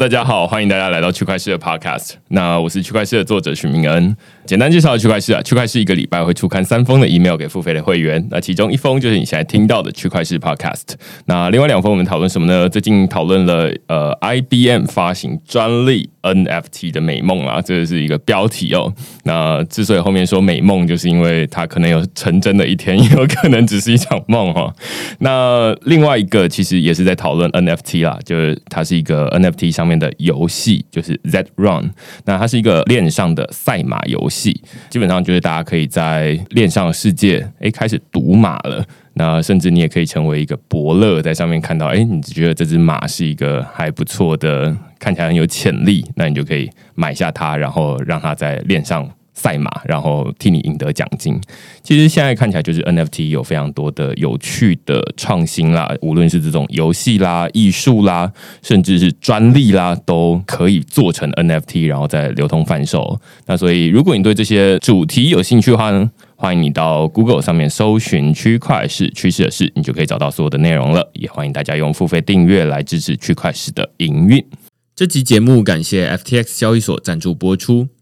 大家好，欢迎大家来到区块市的 Podcast。那我是区块市的作者许明恩。简单介绍区块市啊，区块市一个礼拜会出刊三封的 email 给付费的会员。那其中一封就是你现在听到的区块市 Podcast。那另外两封我们讨论什么呢？最近讨论了呃 IBM 发行专利 NFT 的美梦啊，这是一个标题哦。那之所以后面说美梦，就是因为它可能有成真的一天，也有可能只是一场梦哈。那另外一个其实也是在讨论 NFT 啦，就是它是一个 NFT 上面的游戏，就是 Z Run。那它是一个链上的赛马游戏。基本上就是大家可以在链上的世界，哎，开始赌马了。那甚至你也可以成为一个伯乐，在上面看到，哎，你觉得这只马是一个还不错的，看起来很有潜力，那你就可以买下它，然后让它在链上。赛马，然后替你赢得奖金。其实现在看起来，就是 NFT 有非常多的有趣的创新啦，无论是这种游戏啦、艺术啦，甚至是专利啦，都可以做成 NFT，然后再流通贩售。那所以，如果你对这些主题有兴趣的话呢，欢迎你到 Google 上面搜寻“区块市趋势的事”，你就可以找到所有的内容了。也欢迎大家用付费订阅来支持区块市的营运。这集节目感谢 FTX 交易所赞助播出。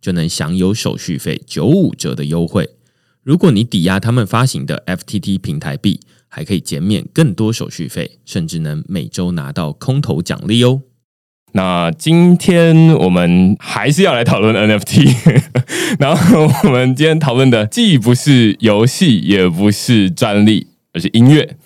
就能享有手续费九五折的优惠。如果你抵押他们发行的 FTT 平台币，还可以减免更多手续费，甚至能每周拿到空投奖励哦。那今天我们还是要来讨论 NFT，然后我们今天讨论的既不是游戏，也不是专利，而是音乐。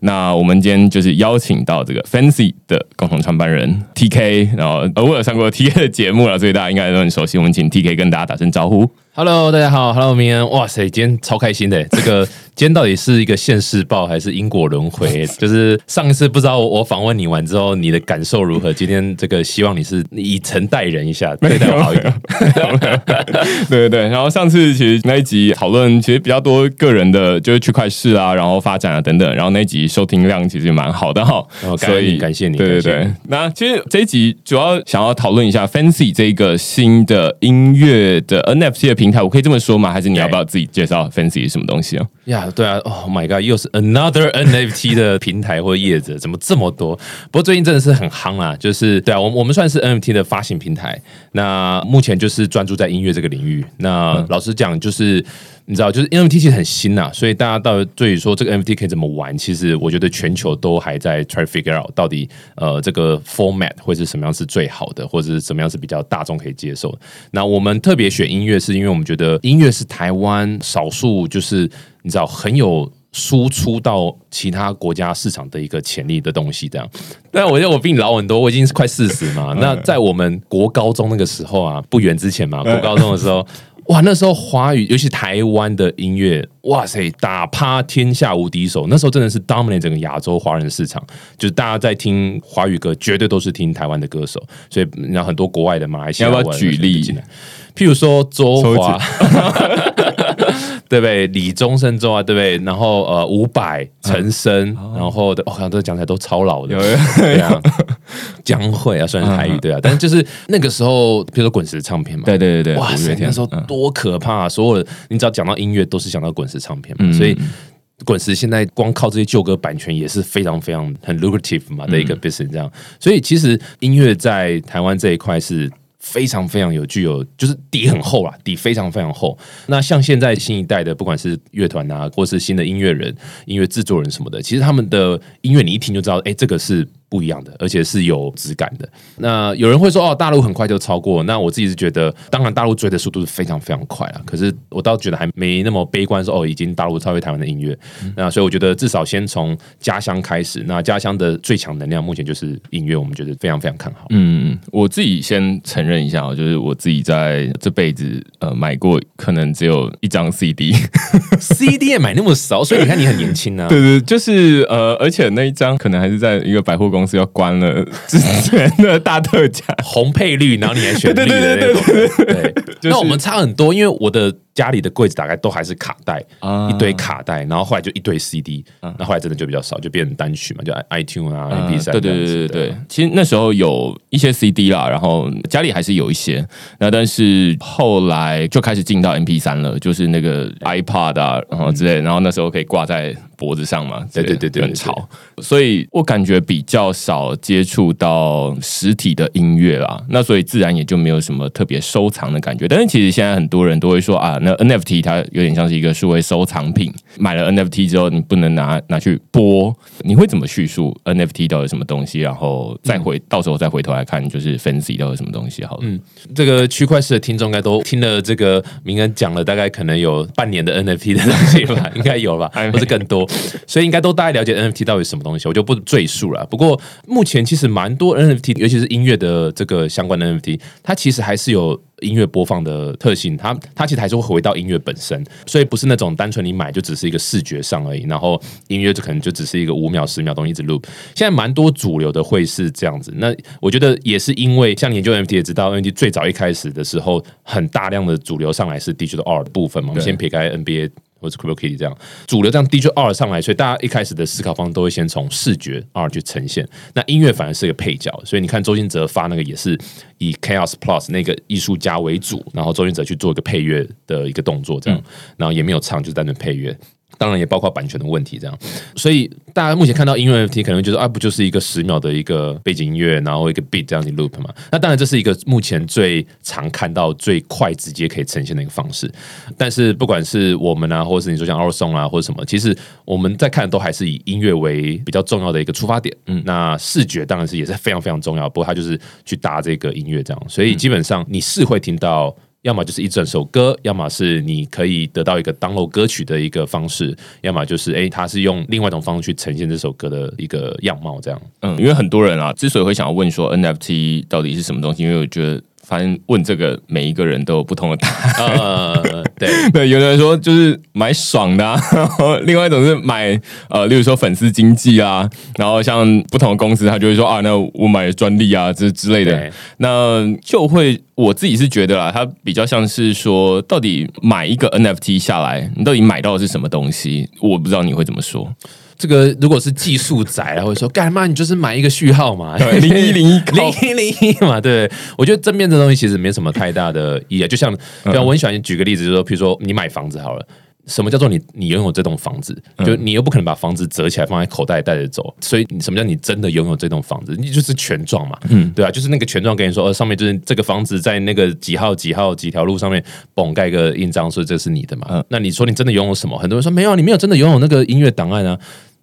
那我们今天就是邀请到这个 Fancy 的共同创办人 TK，然后偶尔上过 TK 的节目了，所以大家应该都很熟悉。我们请 TK 跟大家打声招呼。Hello，大家好，Hello，明恩，哇塞，今天超开心的。这个今天到底是一个现世报还是因果轮回？就是上一次不知道我访问你完之后，你的感受如何？今天这个希望你是以诚待人一下，对待我好一点。对对对。然后上次其实那一集讨论其实比较多个人的，就是区块市啊，然后发展啊等等。然后那一集收听量其实蛮好的哈。所以感谢你。对对对。那其实这一集主要想要讨论一下 Fancy 这个新的音乐的 NFT 的。平台，我可以这么说吗？还是你要不要自己介绍 Fancy 是什么东西啊？呀，对啊，Oh my God，又是 another NFT 的平台或叶子，怎么这么多？不过最近真的是很夯啊，就是对啊，我我们算是 NFT 的发行平台，那目前就是专注在音乐这个领域。那老实讲，就是。你知道，就是 NFT 其实很新呐，所以大家到对于说这个 NFT 可以怎么玩，其实我觉得全球都还在 try figure out 到底呃这个 format 会是什么样是最好的，或者是什么样是比较大众可以接受。那我们特别选音乐，是因为我们觉得音乐是台湾少数就是你知道很有输出到其他国家市场的一个潜力的东西。这样，但我觉得我比你老很多，我已经是快四十嘛。那在我们国高中那个时候啊，不远之前嘛，国高中的时候。哇，那时候华语，尤其台湾的音乐，哇塞，打趴天下无敌手。那时候真的是 dominate 整个亚洲华人市场，就是大家在听华语歌，绝对都是听台湾的歌手。所以，然后很多国外的马来西亚，要不要举例？譬如说周华。对不对？李宗盛周啊，对不对？然后呃，伍佰、陈升，然后的，我刚刚讲起来都超老的，对啊，江蕙啊，算是台语对啊，但是就是那个时候，比如说滚石唱片嘛，对对对对，哇塞，那时候多可怕！所有的你只要讲到音乐，都是讲到滚石唱片嘛，所以滚石现在光靠这些旧歌版权也是非常非常很 lucrative 嘛的一个 business，这样，所以其实音乐在台湾这一块是。非常非常有具有，就是底很厚啦，底非常非常厚。那像现在新一代的，不管是乐团啊，或是新的音乐人、音乐制作人什么的，其实他们的音乐你一听就知道，哎，这个是。不一样的，而且是有质感的。那有人会说哦，大陆很快就超过。那我自己是觉得，当然大陆追的速度是非常非常快了。可是我倒觉得还没那么悲观，说哦，已经大陆超越台湾的音乐。那所以我觉得至少先从家乡开始。那家乡的最强能量目前就是音乐，我们觉得非常非常看好。嗯，我自己先承认一下哦，就是我自己在这辈子呃买过可能只有一张 CD，CD 也买那么少，所以你看你很年轻啊。对对，就是呃，而且那一张可能还是在一个百货公公司要关了之前的大特价。红配绿，然后你还选绿的那种。对，是那我们差很多，因为我的家里的柜子打开都还是卡带，啊。一堆卡带，然后后来就一堆 CD，那后来真的就比较少，就变成单曲嘛，就 iTune 啊、MP 三，对对对对对，其实那时候有一些 CD 啦，然后家里还是有一些，那但是后来就开始进到 MP 三了，就是那个 iPod 啊，然后之类的，然后那时候可以挂在脖子上嘛，对对对对很潮，所以我感觉比较少接触到实体的音乐啦，那所以自然也就没有什么特别收藏的感觉。但是其实现在很多人都会说啊，那 NFT 它有点像是一个数位收藏品，买了 NFT 之后你不能拿拿去播，你会怎么叙述 NFT 到底什么东西？然后再回、到时候再回头来看，就是 Fancy 到底什么东西好了。这个区块式的听众应该都听了这个明恩讲了大概可能有半年的 NFT 的东西吧，应该有吧，或是更多，所以应该都大概了解 NFT 到底是什么东西，我就不赘述了。不过目前其实蛮多 NFT，尤其是音乐的这个相关的 NFT，它其实还是有。音乐播放的特性，它它其实还是会回到音乐本身，所以不是那种单纯你买就只是一个视觉上而已，然后音乐就可能就只是一个五秒十秒东西一直 loop。现在蛮多主流的会是这样子，那我觉得也是因为像研究 NFT 也知道，NFT 最早一开始的时候，很大量的主流上来是 digital art 部分嘛，我们先撇开 NBA。或者 Crypto Kitty 这样主流这样 art 上来，所以大家一开始的思考方式都会先从视觉 art 去呈现。那音乐反而是个配角，所以你看周星哲发那个也是以 Chaos Plus 那个艺术家为主，然后周星哲去做一个配乐的一个动作，这样，然后也没有唱，就是单纯配乐。当然也包括版权的问题，这样，所以大家目前看到音乐 NFT 可能觉得啊，不就是一个十秒的一个背景音乐，然后一个 beat 这样子 loop 嘛？那当然这是一个目前最常看到、最快直接可以呈现的一个方式。但是不管是我们啊，或者是你说像 Our Song 啊，或者什么，其实我们在看都还是以音乐为比较重要的一个出发点。嗯，那视觉当然是也是非常非常重要，不过它就是去搭这个音乐这样，所以基本上你是会听到。要么就是一整首歌，要么是你可以得到一个 download 歌曲的一个方式，要么就是哎，他是用另外一种方式去呈现这首歌的一个样貌，这样。嗯，因为很多人啊，之所以会想要问说 NFT 到底是什么东西，因为我觉得。反正问这个每一个人都有不同的答案。呃，对 对，有的人说就是买爽的、啊，然后另外一种是买呃，例如说粉丝经济啊，然后像不同的公司，他就会说啊，那我买专利啊，这之类的，那就会我自己是觉得啦，它比较像是说，到底买一个 NFT 下来，你到底买到的是什么东西？我不知道你会怎么说。这个如果是技术宅，他会说干嘛？你就是买一个序号嘛，零一零一 零一零一嘛。对，我觉得正面这东西其实没什么太大的意义，就像就像我很喜欢举个例子，就是说，比如说你买房子好了。什么叫做你你拥有这栋房子？就你又不可能把房子折起来放在口袋带着走，所以你什么叫你真的拥有这栋房子？你就是权状嘛，嗯，对啊，就是那个权状跟你说，呃，上面就是这个房子在那个几号几号几条路上面，嘣盖个印章，说这是你的嘛。那你说你真的拥有什么？很多人说没有，你没有真的拥有那个音乐档案啊。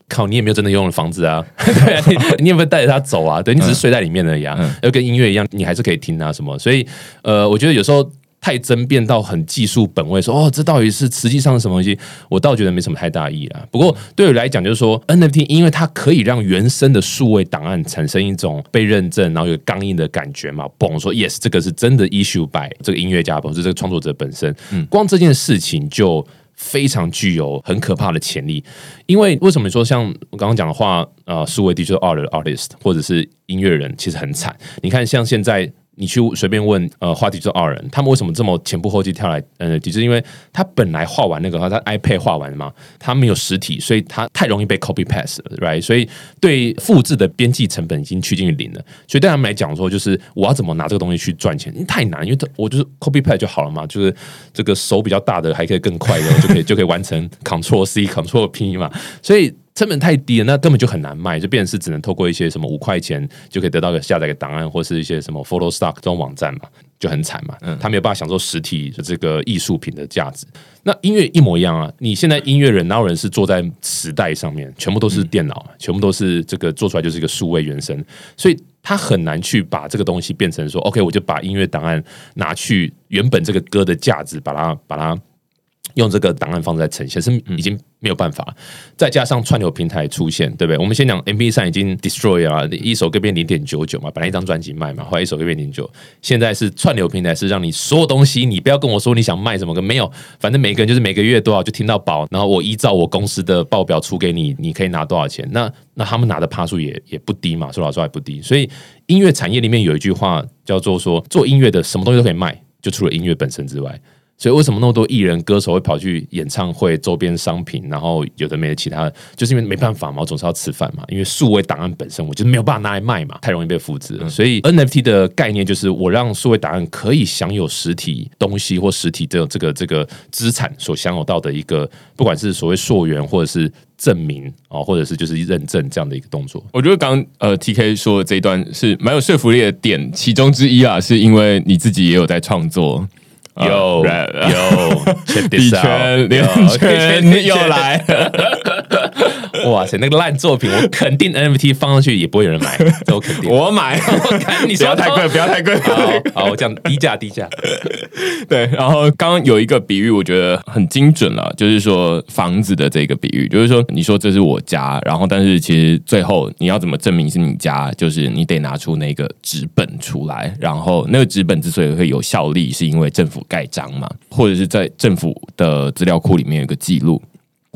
靠，你也没有真的拥有房子啊，对啊，你你有没有带着它走啊？对你只是睡在里面而已啊，要跟音乐一样，你还是可以听啊什么。所以，呃，我觉得有时候太争辩到很技术本位，说哦，这到底是实际上是什么东西？我倒觉得没什么太大意义啊。不过对我来讲，就是说 NFT，因为它可以让原生的数位档案产生一种被认证，然后有刚硬的感觉嘛。嘣，说 yes，这个是真的 issue by 这个音乐家，或是这个创作者本身。嗯光这件事情就。非常具有很可怕的潜力，因为为什么说像我刚刚讲的话，呃，数位 digital art artist 或者是音乐人，其实很惨。你看，像现在。你去随便问呃画地就二人，他们为什么这么前仆后继跳来？呃，就是因为他本来画完那个，他 iPad 画完嘛，他没有实体，所以他太容易被 copy paste 了，right？所以对复制的边际成本已经趋近于零了。所以对他们来讲说，就是我要怎么拿这个东西去赚钱？因为太难，因为我就是 copy paste 就好了嘛，就是这个手比较大的还可以更快的就可以就可以完成 Control C Control P 嘛，所以。成本太低了，那根本就很难卖，就变成是只能透过一些什么五块钱就可以得到个下载个档案，或是一些什么 Photo Stock 这种网站嘛，就很惨嘛。嗯他没有办法享受实体的这个艺术品的价值。那音乐一模一样啊！你现在音乐人哪有人是坐在磁带上面？全部都是电脑，全部都是这个做出来就是一个数位原声，所以他很难去把这个东西变成说 OK，我就把音乐档案拿去原本这个歌的价值，把它把它。用这个档案方式来呈现，是已经没有办法。再加上串流平台出现，对不对？我们先讲 M P 三已经 destroy 啊，一首歌变零点九九嘛，本来一张专辑卖嘛，后来一首歌变零九，现在是串流平台是让你所有东西，你不要跟我说你想卖什么歌，没有，反正每个人就是每个月多少就听到饱，然后我依照我公司的报表出给你，你可以拿多少钱？那那他们拿的趴数也也不低嘛，说老实话也不低。所以音乐产业里面有一句话叫做说，做音乐的什么东西都可以卖，就除了音乐本身之外。所以为什么那么多艺人歌手会跑去演唱会周边商品，然后有的没的其他，就是因为没办法嘛，我总是要吃饭嘛。因为数位档案本身，我就没有办法拿来卖嘛，太容易被复制了。所以 NFT 的概念就是我让数位档案可以享有实体东西或实体这这个这个资产所享有到的一个，不管是所谓溯源或者是证明哦，或者是就是认证这样的一个动作。我觉得刚呃 T K 说的这一段是蛮有说服力的点，其中之一啊，是因为你自己也有在创作。有有，圈圈连圈又来，哇塞！那个烂作品，我肯定 NFT 放上去也不会有人买，这我肯定。我买，我 看你不要太贵，不要太贵。好，好，我讲低价，低价。对，然后刚刚有一个比喻，我觉得很精准了，就是说房子的这个比喻，就是说你说这是我家，然后但是其实最后你要怎么证明是你家，就是你得拿出那个纸本出来，然后那个纸本之所以会有效力，是因为政府。盖章嘛，或者是在政府的资料库里面有个记录。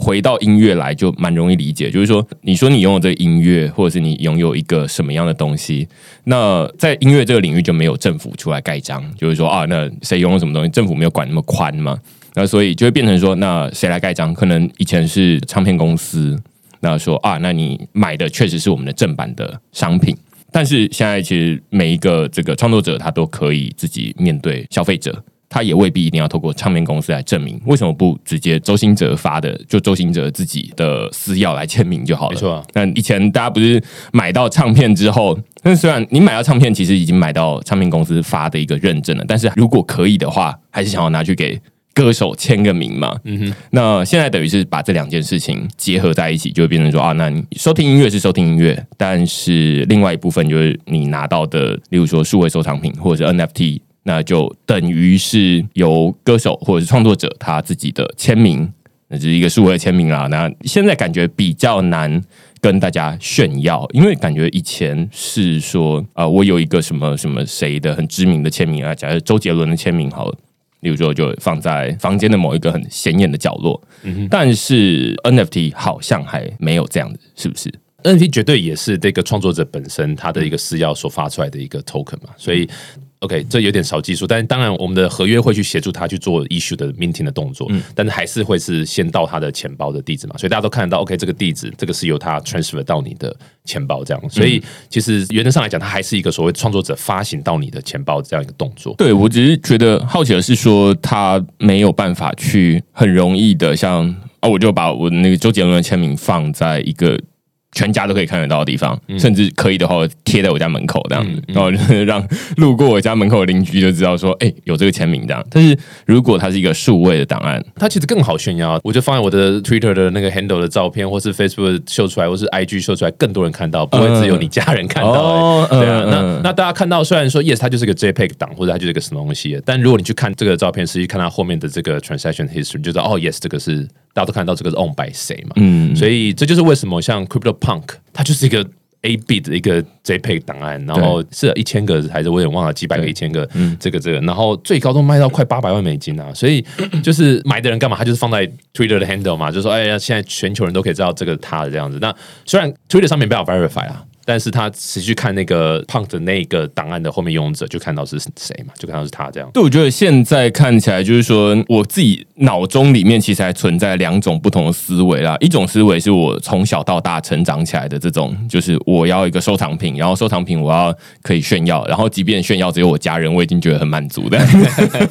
回到音乐来就蛮容易理解，就是说，你说你拥有这个音乐，或者是你拥有一个什么样的东西，那在音乐这个领域就没有政府出来盖章，就是说啊，那谁拥有什么东西，政府没有管那么宽嘛，那所以就会变成说，那谁来盖章？可能以前是唱片公司，那说啊，那你买的确实是我们的正版的商品。但是现在其实每一个这个创作者他都可以自己面对消费者。他也未必一定要透过唱片公司来证明，为什么不直接周星哲发的，就周星哲自己的私钥来签名就好了？没错。那以前大家不是买到唱片之后，那虽然你买到唱片，其实已经买到唱片公司发的一个认证了，但是如果可以的话，还是想要拿去给歌手签个名嘛？嗯哼。那现在等于是把这两件事情结合在一起，就会变成说啊，那你收听音乐是收听音乐，但是另外一部分就是你拿到的，例如说数位收藏品或者是 NFT。那就等于是由歌手或者是创作者他自己的签名，那就是一个数位签名啦。那现在感觉比较难跟大家炫耀，因为感觉以前是说啊，我有一个什么什么谁的很知名的签名啊，假如周杰伦的签名好了，例如说就放在房间的某一个很显眼的角落。但是 NFT 好像还没有这样子，是不是？NFT 绝对也是这个创作者本身他的一个私钥所发出来的一个 token 嘛，所以。OK，这有点少技术，但是当然我们的合约会去协助他去做 issue 的 minting 的动作，嗯，但是还是会是先到他的钱包的地址嘛，所以大家都看得到，OK，这个地址，这个是由他 transfer 到你的钱包这样，所以其实原则上来讲，它还是一个所谓创作者发行到你的钱包这样一个动作。对我只是觉得好奇的是说，他没有办法去很容易的像啊，我就把我那个周杰伦的签名放在一个。全家都可以看得到的地方，甚至可以的话贴在我家门口这样子，然后让路过我家门口的邻居就知道说，哎，有这个签名这样。但是如果它是一个数位的档案，它其实更好炫耀。我就放在我的 Twitter 的那个 handle 的照片，或是 Facebook 秀出来，或是 IG 秀出来，更多人看到，不会只有你家人看到。对啊，那那大家看到，虽然说 Yes，它就是个 JPEG 档，或者它就是个什么东西，但如果你去看这个照片，实际看它后面的这个 transaction history，就知道哦，Yes，这个是。大家都看到这个是 owned by 谁嘛？嗯，所以这就是为什么像 Crypto Punk，它就是一个 A B 的一个 JPEG 档案，然后是一千个还是我也忘了几百个、一千个，这个这个，然后最高都卖到快八百万美金啊！所以就是买的人干嘛？他就是放在 Twitter 的 handle 嘛，就说哎呀，现在全球人都可以知道这个他的这样子。那虽然 Twitter 上面不要 verify 啊。但是他持续看那个 Punk 的那个档案的后面用者，就看到是谁嘛？就看到是他这样。对，我觉得现在看起来就是说，我自己脑中里面其实还存在两种不同的思维啦。一种思维是我从小到大成长起来的这种，就是我要一个收藏品，然后收藏品我要可以炫耀，然后即便炫耀只有我家人，我已经觉得很满足的。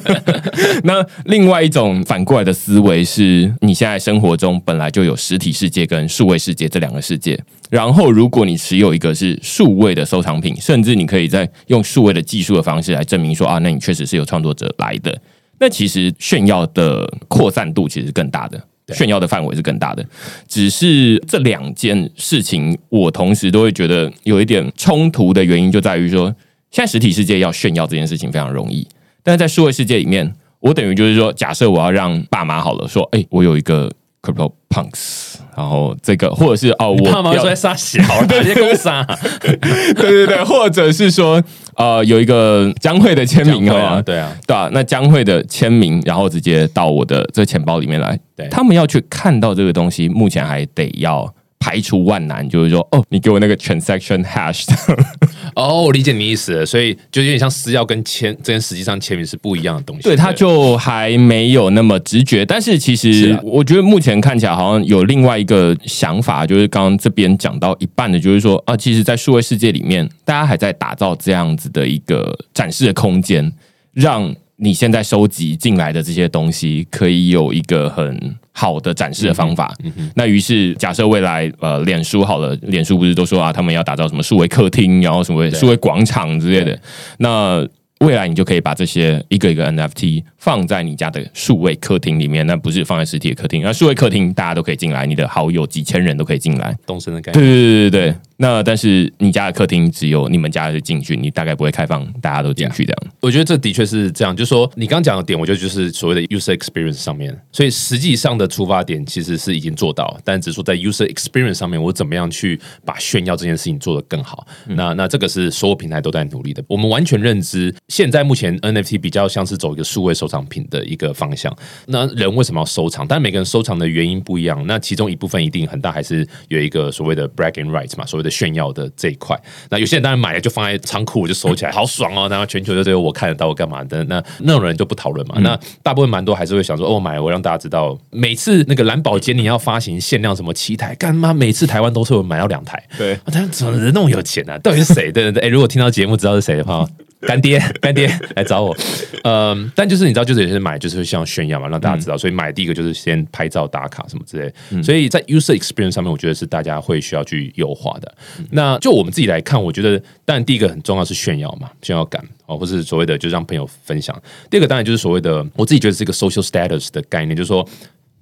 那另外一种反过来的思维是，你现在生活中本来就有实体世界跟数位世界这两个世界。然后，如果你持有一个是数位的收藏品，甚至你可以在用数位的技术的方式来证明说啊，那你确实是有创作者来的。那其实炫耀的扩散度其实更大的，炫耀的范围是更大的。只是这两件事情，我同时都会觉得有一点冲突的原因，就在于说，现在实体世界要炫耀这件事情非常容易，但是在数位世界里面，我等于就是说，假设我要让爸妈好了，说，哎、我有一个 Crypto Punks，然后这个或者是哦，我要爸妈说在杀小，直接公杀，对对对，或者是说，呃，有一个江蕙的签名啊，哦，对啊，对啊，那江蕙的签名，然后直接到我的这钱包里面来。对。他们要去看到这个东西，目前还得要排除万难，就是说，哦，你给我那个 transaction hash，哦，我理解你意思了，所以就有点像私钥跟签，这跟实际上签名是不一样的东西。对，他就还没有那么直觉。但是其实我觉得目前看起来好像有另外一个想法，就是刚刚这边讲到一半的，就是说啊，其实，在数位世界里面，大家还在打造这样子的一个展示的空间，让你现在收集进来的这些东西，可以有一个很好的展示的方法。那于是，假设未来呃，脸书好了，脸书不是都说啊，他们要打造什么数位客厅，然后什么数位广场之类的，那。未来你就可以把这些一个一个 NFT 放在你家的数位客厅里面，那不是放在实体的客厅。那数位客厅大家都可以进来，你的好友几千人都可以进来。动身的概念。对对对对对。那但是你家的客厅只有你们家的进去，你大概不会开放大家都进去这样。我觉得这的确是这样，就是说你刚刚讲的点，我觉得就是所谓的 user experience 上面，所以实际上的出发点其实是已经做到，但只是说在 user experience 上面，我怎么样去把炫耀这件事情做得更好。那那这个是所有平台都在努力的。我们完全认知，现在目前 NFT 比较像是走一个数位收藏品的一个方向。那人为什么要收藏？但每个人收藏的原因不一样。那其中一部分一定很大，还是有一个所谓的 bragging rights 嘛，所谓的炫耀的这一块。那有些人当然买了就放在仓库就收起来，好爽哦！然后全球就只有我看得到，我干嘛的？那那种人就不讨论嘛。那大部分蛮多还是会想说，哦，买了我让大家知道。每次那个蓝宝坚尼要发行限量什么七台，干妈每次台湾都是我买到两台。对啊，他怎么人那么有钱呢、啊？到底是谁？对对对，哎，如果听到节目知道是谁的话，干爹干爹来找我。嗯，但就是你知道，就是有些人买就是会像炫耀嘛，让大家知道。所以买第一个就是先拍照打卡什么之类。所以在 user experience 上面，我觉得是大家会需要去优化的。那就我们自己来看，我觉得当然第一个很重要是炫耀嘛，炫耀感哦，或是所谓的就让朋友分享。第二个当然就是所谓的我自己觉得是一个 social status 的概念，就是说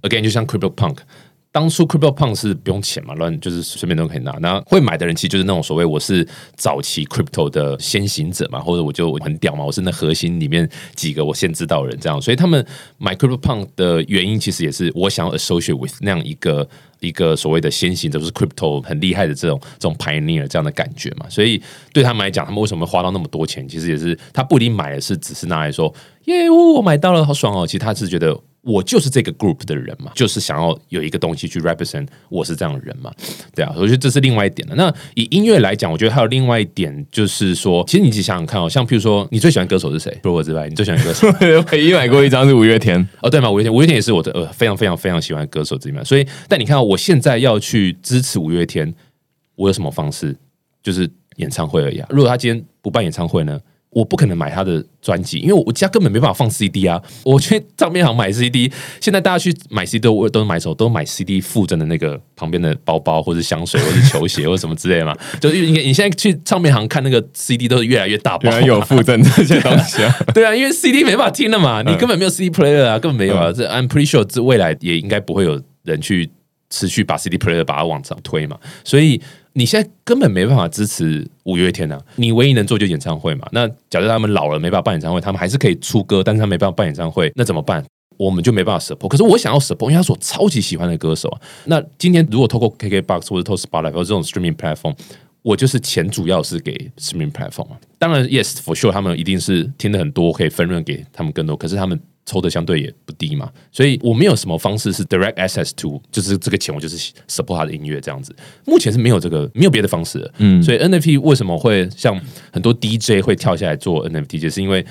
again 就像 crypto punk。当初 Crypto Punk 是不用钱嘛，乱就是随便都可以拿。那会买的人其实就是那种所谓我是早期 Crypto 的先行者嘛，或者我就很屌嘛，我是那核心里面几个我先知道的人这样。所以他们买 Crypto Punk 的原因，其实也是我想要 associate with 那样一个一个所谓的先行者，就是 Crypto 很厉害的这种这种 pioneer 这样的感觉嘛。所以对他们来讲，他们为什么花到那么多钱，其实也是他不一定买的是只是拿来说耶，我买到了，好爽哦。其实他是觉得。我就是这个 group 的人嘛，就是想要有一个东西去 represent 我是这样的人嘛，对啊，我觉得这是另外一点了。那以音乐来讲，我觉得还有另外一点，就是说，其实你自己想想看哦，像譬如说，你最喜欢歌手是谁？除了我之外，你最喜欢歌手？唯一买过一张是五月天，哦，对嘛，五月天，五月天也是我的呃非常非常非常喜欢的歌手之一嘛。所以，但你看、哦，我现在要去支持五月天，我有什么方式？就是演唱会而已啊。如果他今天不办演唱会呢？我不可能买他的专辑，因为我家根本没办法放 CD 啊！我去唱片行买 CD，现在大家去买 CD 都都是买什么？都买 CD 附赠的那个旁边的包包，或者香水，或者球鞋，或者什么之类的嘛。就是你你现在去唱片行看那个 CD 都是越来越大包，原来有附赠这些东西啊！对啊，因为 CD 没办法听了嘛，你根本没有 CD player 啊，根本没有啊。这 I'm pretty sure 这未来也应该不会有人去持续把 CD player 把它往上推嘛，所以。你现在根本没办法支持五月天啊！你唯一能做就演唱会嘛。那假设他们老了没办法办演唱会，他们还是可以出歌，但是他没办法办演唱会，那怎么办？我们就没办法 support。可是我想要 support，因为他是我超级喜欢的歌手啊。那今天如果透过 KKBox 或者透过 Spotify 或者这种 streaming platform，我就是钱主要是给 streaming platform 啊。当然，yes for sure，他们一定是听的很多，可以分润给他们更多。可是他们抽的相对也不低嘛，所以我没有什么方式是 direct access to，就是这个钱我就是 support 他的音乐这样子。目前是没有这个没有别的方式的，嗯，所以 NFT 为什么会像很多 DJ 会跳下来做 NFT，就是因为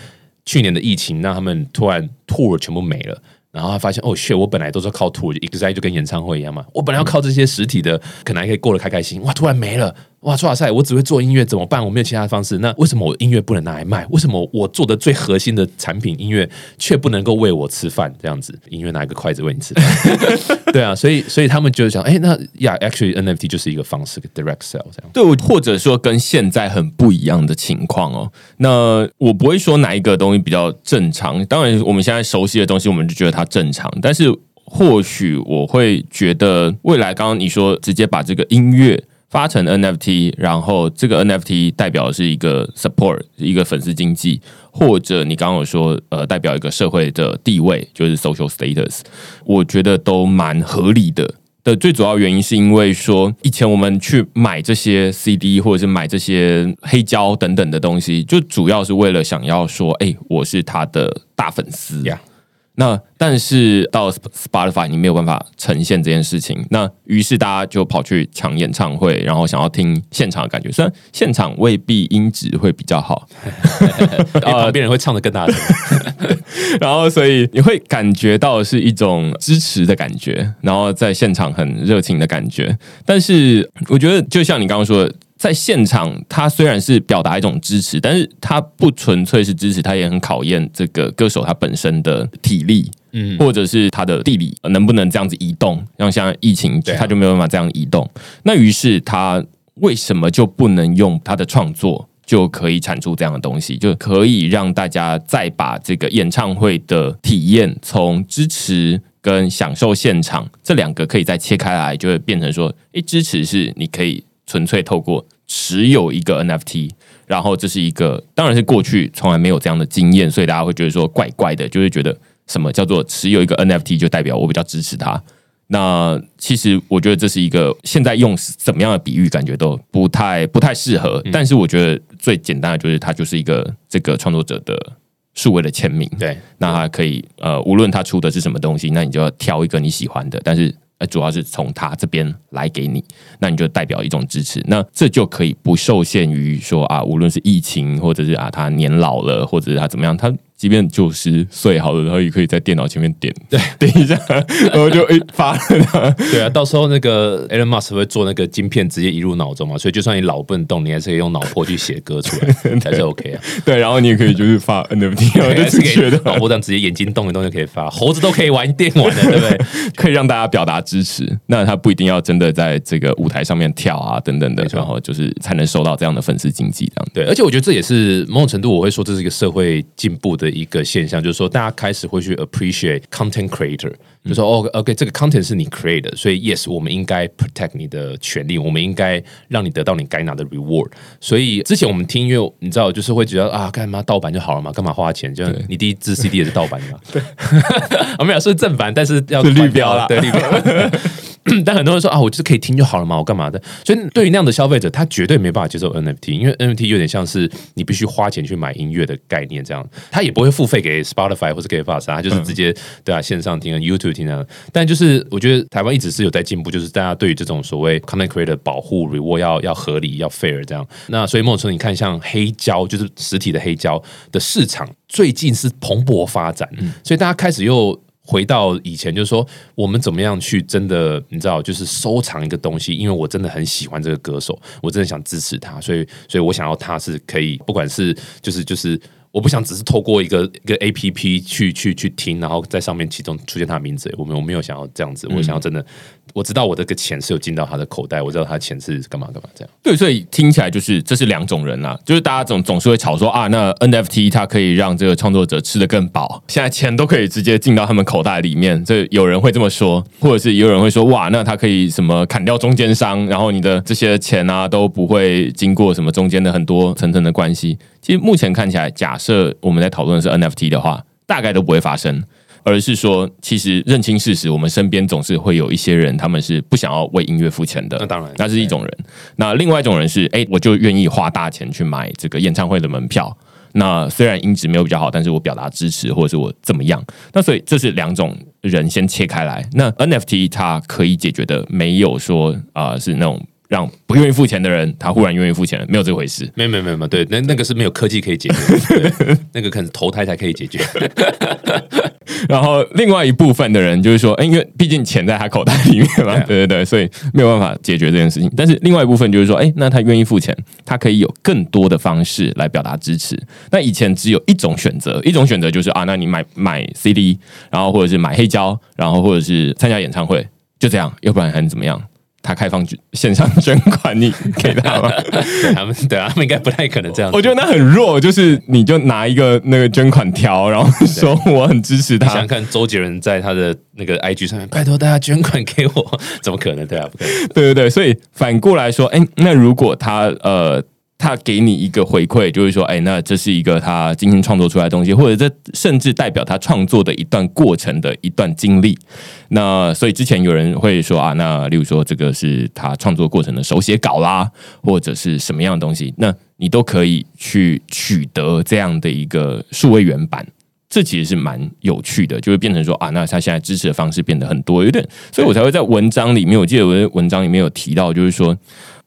去年的疫情让他们突然 tour 全部没了。然后他发现哦，shit！我本来都是靠 tour exactly 就跟演唱会一样嘛，我本来要靠这些实体的，可能还可以过得开开心，哇，突然没了，哇，哇塞！我只会做音乐怎么办？我没有其他的方式，那为什么我音乐不能拿来卖？为什么我做的最核心的产品音乐却不能够喂我吃饭？这样子，音乐拿一个筷子喂你吃饭？对啊，所以所以他们就想，哎，那呀，actually NFT 就是一个方式，direct sell 这样。对，或者说跟现在很不一样的情况哦。那我不会说哪一个东西比较正常，当然我们现在熟悉的东西，我们就觉得它正常，但是或许我会觉得未来，刚刚你说直接把这个音乐。发成 NFT，然后这个 NFT 代表的是一个 support，一个粉丝经济，或者你刚刚有说呃代表一个社会的地位，就是 social status，我觉得都蛮合理的。的最主要原因是因为说，以前我们去买这些 CD 或者是买这些黑胶等等的东西，就主要是为了想要说，哎，我是他的大粉丝呀。那但是到 Spotify 你没有办法呈现这件事情，那于是大家就跑去抢演唱会，然后想要听现场的感觉。虽然现场未必音质会比较好，旁边人会唱的更大声，然后所以你会感觉到是一种支持的感觉，然后在现场很热情的感觉。但是我觉得，就像你刚刚说的。在现场，他虽然是表达一种支持，但是他不纯粹是支持，他也很考验这个歌手他本身的体力，嗯，或者是他的地理能不能这样子移动，像像疫情，他就没有办法这样移动。那于是他为什么就不能用他的创作就可以产出这样的东西，就可以让大家再把这个演唱会的体验从支持跟享受现场这两个可以再切开来，就会变成说，诶，支持是你可以。纯粹透过持有一个 NFT，然后这是一个，当然是过去从来没有这样的经验，所以大家会觉得说怪怪的，就是觉得什么叫做持有一个 NFT 就代表我比较支持他。那其实我觉得这是一个现在用怎么样的比喻，感觉都不太不太适合。但是我觉得最简单的就是它就是一个这个创作者的数位的签名。对，那他可以呃，无论他出的是什么东西，那你就要挑一个你喜欢的，但是。呃，主要是从他这边来给你，那你就代表一种支持，那这就可以不受限于说啊，无论是疫情，或者是啊他年老了，或者是他怎么样，他。即便九十岁好了，然后也可以在电脑前面点，对，点一下，然后就诶发了。对啊，到时候那个 Elon Musk 会做那个晶片，直接移入脑中嘛，所以就算你老不能动，你还是可以用脑波去写歌出来，才是 OK 啊。对，然后你也可以就是发 NFT，我就觉得脑波这样直接 眼睛动一动就可以发，猴子都可以玩电玩的，对不对？可以让大家表达支持，那他不一定要真的在这个舞台上面跳啊等等的，然后就是才能收到这样的粉丝经济这样。对，而且我觉得这也是某种程度，我会说这是一个社会进步的一个现象，就。是说，大家开始会去 appreciate content creator，就说哦，OK，这个 content 是你 create 的，所以 yes，我们应该 protect 你的权利，我们应该让你得到你该拿的 reward。所以之前我们听音乐，你知道，就是会觉得啊，干嘛盗版就好了嘛，干嘛花钱？就你第一支 CD 也是盗版的嘛？对，我们俩是正版，但是要绿标了，对绿标。但很多人说啊，我就是可以听就好了嘛，我干嘛的？所以对于那样的消费者，他绝对没办法接受 NFT，因为 NFT 有点像是你必须花钱去买音乐的概念，这样他也不会付费给 Spotify 或者给 f s 他就是直接对啊线上听啊 YouTube 听啊。但就是我觉得台湾一直是有在进步，就是大家对于这种所谓 Content Creator 保护 Reward 要要合理要 fair 这样。那所以莫说你看像黑胶，就是实体的黑胶的市场最近是蓬勃发展，所以大家开始又。回到以前，就是说我们怎么样去真的，你知道，就是收藏一个东西，因为我真的很喜欢这个歌手，我真的想支持他，所以，所以我想要他是可以，不管是就是就是。我不想只是透过一个一个 A P P 去去去听，然后在上面其中出现他的名字。我们我没有想要这样子，我想要真的，我知道我这个钱是有进到他的口袋，我知道他钱是干嘛干嘛这样。对，所以听起来就是这是两种人啊，就是大家总总是会吵说啊，那 N F T 它可以让这个创作者吃的更饱，现在钱都可以直接进到他们口袋里面。这有人会这么说，或者是有人会说哇，那他可以什么砍掉中间商，然后你的这些钱啊都不会经过什么中间的很多层层的关系。其实目前看起来，假设我们在讨论的是 NFT 的话，大概都不会发生，而是说，其实认清事实，我们身边总是会有一些人，他们是不想要为音乐付钱的。那当然，那是一种人。那另外一种人是，哎，我就愿意花大钱去买这个演唱会的门票。那虽然音质没有比较好，但是我表达支持，或者是我怎么样。那所以这是两种人先切开来。那 NFT 它可以解决的，没有说啊是那种。让不愿意付钱的人，他忽然愿意付钱了，没有这回事。没有没有没有，对，那那个是没有科技可以解决，那个可能投胎才可以解决。然后另外一部分的人就是说，哎，因为毕竟钱在他口袋里面嘛，对对对，所以没有办法解决这件事情。但是另外一部分就是说，哎，那他愿意付钱，他可以有更多的方式来表达支持。那以前只有一种选择，一种选择就是啊，那你买买 CD，然后或者是买黑胶，然后或者是参加演唱会，就这样，要不然还能怎么样？他开放线上捐款，你给他吗？他们对啊，他们应该不太可能这样。我觉得那很弱，就是你就拿一个那个捐款条，然后说我很支持他。想看周杰伦在他的那个 IG 上面，拜托大家捐款给我，怎么可能？对啊，不可能。对对对，所以反过来说，哎，那如果他呃。他给你一个回馈，就是说，哎，那这是一个他精心创作出来的东西，或者这甚至代表他创作的一段过程的一段经历。那所以之前有人会说啊，那例如说这个是他创作过程的手写稿啦，或者是什么样的东西，那你都可以去取得这样的一个数位原版。这其实是蛮有趣的，就会变成说啊，那他现在支持的方式变得很多，有点，所以我才会在文章里面，我记得我的文章里面有提到，就是说。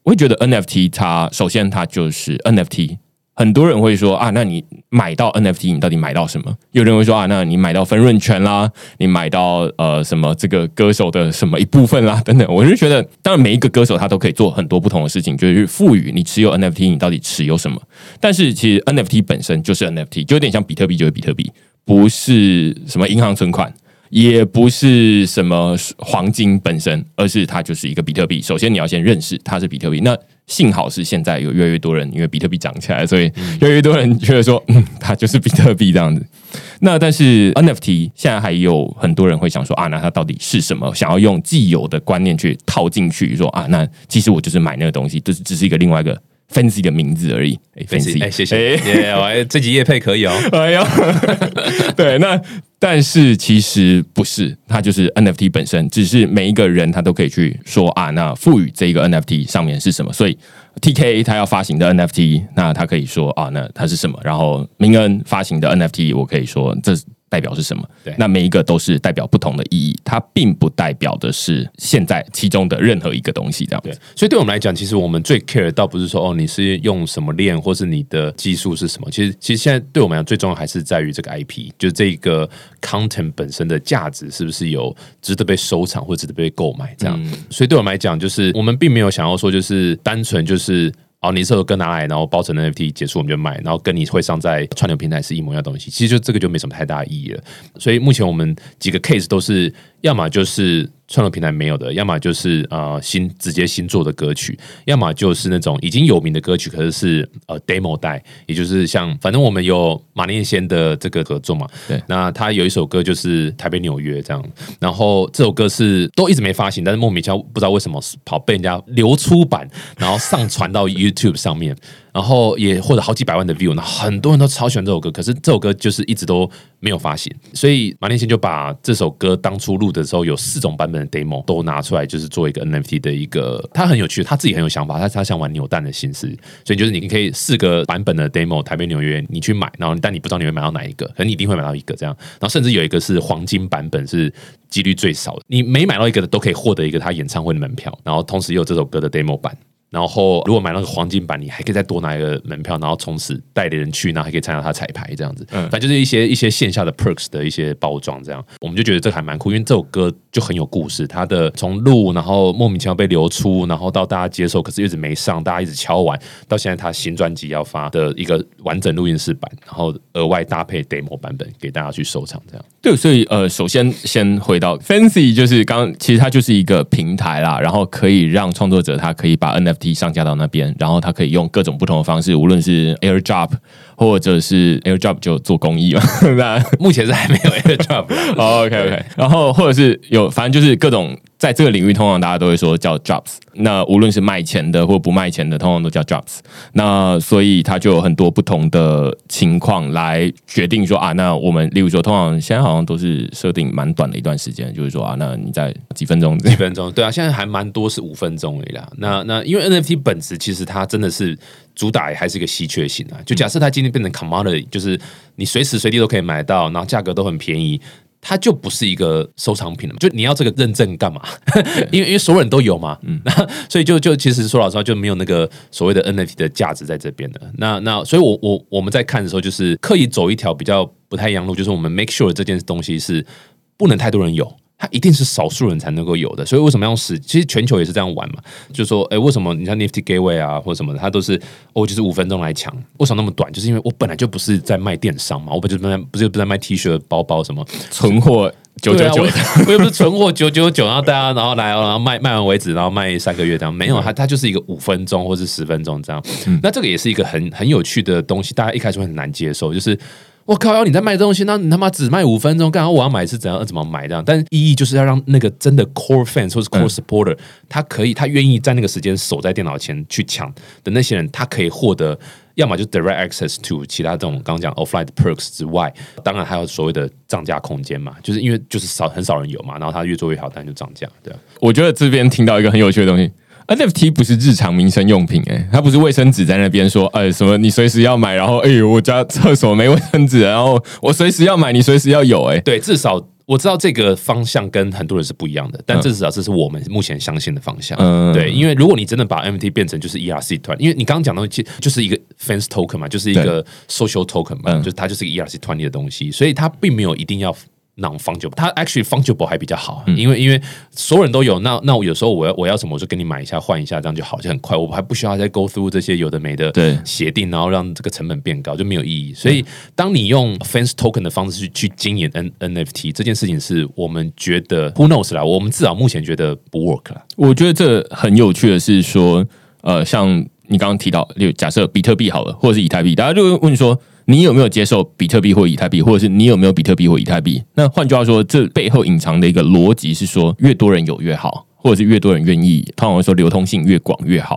我会觉得 NFT 它首先它就是 NFT，很多人会说啊，那你买到 NFT 你到底买到什么？有人会说啊，那你买到分润权啦，你买到呃什么这个歌手的什么一部分啦 等等。我就觉得，当然每一个歌手他都可以做很多不同的事情，就是赋予你持有 NFT，你到底持有什么？但是其实 NFT 本身就是 NFT，就有点像比特币就是比特币，不是什么银行存款。也不是什么黄金本身，而是它就是一个比特币。首先你要先认识它是比特币。那幸好是现在有越来越多人因为比特币涨起来，所以越来越多人觉得说，嗯，它就是比特币这样子。那但是 NFT 现在还有很多人会想说啊，那它到底是什么？想要用既有的观念去套进去，说啊，那其实我就是买那个东西，这是只是一个另外一个 fancy 的名字而已。fancy，哎，谢谢，哎，这集叶配可以哦。哎呀，对，那。但是其实不是，它就是 NFT 本身，只是每一个人他都可以去说啊，那赋予这个 NFT 上面是什么？所以 TK 他要发行的 NFT，那他可以说啊，那它是什么？然后明恩发行的 NFT，我可以说这。代表是什么？对，那每一个都是代表不同的意义，它并不代表的是现在其中的任何一个东西，这样对。所以对我们来讲，其实我们最 care 倒不是说哦，你是用什么链，或是你的技术是什么。其实，其实现在对我们来讲，最重要还是在于这个 IP，就是这个 content 本身的价值是不是有值得被收藏或值得被购买这样。所以对我们来讲，就是我们并没有想要说，就是单纯就是。哦，你这首歌拿来，然后包成 NFT 结束，我们就卖，然后跟你会上在串流平台是一模一样东西，其实就这个就没什么太大意义了。所以目前我们几个 case 都是，要么就是。创作平台没有的，要么就是呃新直接新做的歌曲，要么就是那种已经有名的歌曲，可是是呃 demo 带，也就是像反正我们有马念先的这个合作嘛，对，那他有一首歌就是台北纽约这样，然后这首歌是都一直没发行，但是莫名其妙不知道为什么跑被人家流出版，然后上传到 YouTube 上面。然后也获得好几百万的 view，那很多人都超喜欢这首歌，可是这首歌就是一直都没有发行，所以马念先就把这首歌当初录的时候有四种版本的 demo 都拿出来，就是做一个 NFT 的一个，他很有趣，他自己很有想法，他他想玩扭蛋的形式，所以就是你可以四个版本的 demo，台北纽约你去买，然后但你不知道你会买到哪一个，可能你一定会买到一个这样，然后甚至有一个是黄金版本，是几率最少的，你每买到一个的都可以获得一个他演唱会的门票，然后同时有这首歌的 demo 版。然后，如果买那个黄金版，你还可以再多拿一个门票，然后从此带的人去，然后还可以参加他彩排这样子。嗯，反正就是一些一些线下的 perks 的一些包装，这样我们就觉得这还蛮酷，因为这首歌就很有故事。它的从录，然后莫名其妙被流出，然后到大家接受，可是一直没上，大家一直敲完，到现在他新专辑要发的一个完整录音室版，然后额外搭配 demo 版本给大家去收藏，这样。对，所以呃，首先先回到 Fancy，就是刚其实它就是一个平台啦，然后可以让创作者他可以把 NFT 上架到那边。然后他可以用各种不同的方式，无论是 AirDrop 或者是 AirDrop 就做公益嘛。那目前是还没有 AirDrop。OK OK。然后或者是有，反正就是各种。在这个领域，通常大家都会说叫 drops。那无论是卖钱的或不卖钱的，通常都叫 drops。那所以它就有很多不同的情况来决定说啊，那我们例如说，通常现在好像都是设定蛮短的一段时间，就是说啊，那你在几分钟？几分钟？对啊，现在还蛮多是五分钟已啦。那那因为 NFT 本质其实它真的是主打还是一个稀缺性啊。就假设它今天变成 commodity，就是你随时随地都可以买到，然后价格都很便宜。它就不是一个收藏品了，就你要这个认证干嘛？因为因为所有人都有嘛，嗯，所以就就其实说老实话就没有那个所谓的 NFT 的价值在这边的。那那所以，我我我们在看的时候，就是刻意走一条比较不太一样路，就是我们 make sure 这件东西是不能太多人有。它一定是少数人才能够有的，所以为什么要使？其实全球也是这样玩嘛，就说，哎，为什么你像 Nifty Gateway 啊，或者什么的，它都是哦，就是五分钟来抢，为什么那么短？就是因为我本来就不是在卖电商嘛，我本就不在不是不在卖 T 恤、包包什么，存货九九九我，又不是存货九九九，然后大家然后来，然后卖卖完为止，然后卖三个月这样，没有，它它就是一个五分钟或是十分钟这样。那这个也是一个很很有趣的东西，大家一开始会很难接受，就是。我靠！要你在卖东西，那你他妈只卖五分钟，干嘛我要买是怎样怎么买这样？但意义就是要让那个真的 core fans 或是 core supporter，、他可以他愿意在那个时间守在电脑前去抢的那些人，他可以获得要么就 direct access to 其他这种刚刚讲 offline 的 perks 之外，当然还有所谓的涨价空间嘛，就是因为就是少很少人有嘛，然后他越做越好，当然就涨价，对啊。我觉得这边听到一个很有趣的东西。NFT 不是日常民生用品、欸，它不是卫生纸在那边说，哎、什么你随时要买，然后哎呦我家厕所没卫生纸，然后我随时要买，你随时要有、欸，哎，对，至少我知道这个方向跟很多人是不一样的，但至少这是我们目前相信的方向。嗯。对，因为如果你真的把 NFT 变成就是 ERC 团，因为你刚刚讲到其就是一个 fans token 嘛，就是一个 social token 嘛，嗯。就是它就是一个 ERC 团里的东西，所以它并没有一定要。Non fungible，它 actually fungible 还比较好，因为因为所有人都有，那那我有时候我要我要什么，我就跟你买一下换一下，这样就好，就很快，我还不需要再 go through 这些有的没的对协定，然后让这个成本变高，就没有意义。所以，当你用 fans token 的方式去去经营 N NFT 这件事情，是我们觉得 who knows 啦，我们至少目前觉得不 work 啦。我觉得这很有趣的是说，呃，像你刚刚提到，例如假设比特币好了，或者是以太币，大家就会问说，你有没有接受比特币或以太币，或者是你有没有比特币或以太币？那换句话说，这背后隐藏的一个逻辑是说，越多人有越好，或者是越多人愿意，通常会说流通性越广越好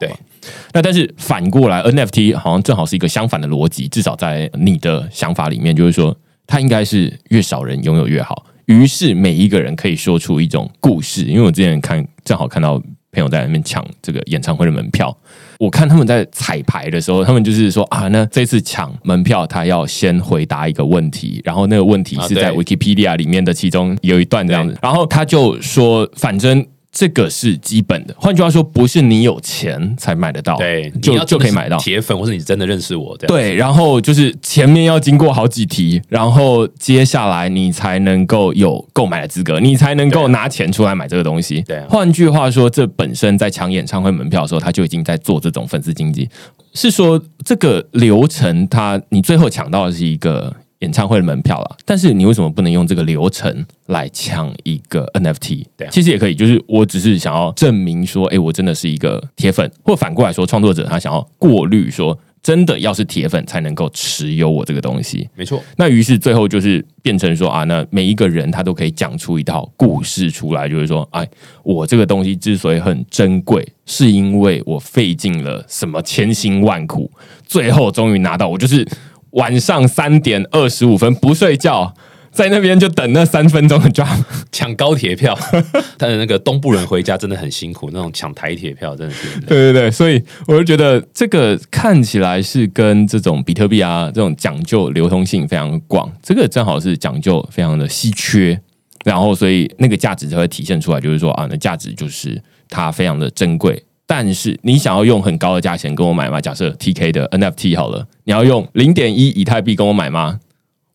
那但是反过来，NFT 好像正好是一个相反的逻辑，至少在你的想法里面，就是说它应该是越少人拥有越好。于是每一个人可以说出一种故事，因为我之前看正好看到朋友在那边抢这个演唱会的门票，我看他们在彩排的时候，他们就是说啊，那这次抢门票，他要先回答一个问题，然后那个问题是在 Wikipedia 里面的其中有一段这样子，然后他就说，反正。这个是基本的，换句话说，不是你有钱才买得到，对，就就可以买到。铁粉，或是你真的认识我，这样对，然后就是前面要经过好几题，然后接下来你才能够有购买的资格，你才能够拿钱出来买这个东西。对啊换句话说，这本身在抢演唱会门票的时候，他就已经在做这种粉丝经济。是说这个流程它，你最后抢到的是一个演唱会的门票了，但是你为什么不能用这个流程来抢一个 NFT？对啊其实也可以，就是我只是想要证明说，哎，我真的是一个铁粉，或反过来说，创作者他想要过滤说，真的要是铁粉才能够持有我这个东西。没错，那于是最后就是变成说啊，那每一个人他都可以讲出一套故事出来，就是说，哎，我这个东西之所以很珍贵，是因为我费尽了什么千辛万苦，最后终于拿到。我就是晚上三点二十五分不睡觉，在那边就等那三分钟的 drop。抢高铁票，但是那个东部人回家真的很辛苦，那种抢台铁票真的是。对对对，所以我就觉得这个看起来是跟这种比特币啊这种讲究流通性非常广，这个正好是讲究非常的稀缺，然后所以那个价值才会体现出来，就是说啊，那价值就是它非常的珍贵。但是你想要用很高的价钱跟我买吗？假设 TK 的 NFT 好了，你要用零点一以太币跟我买吗？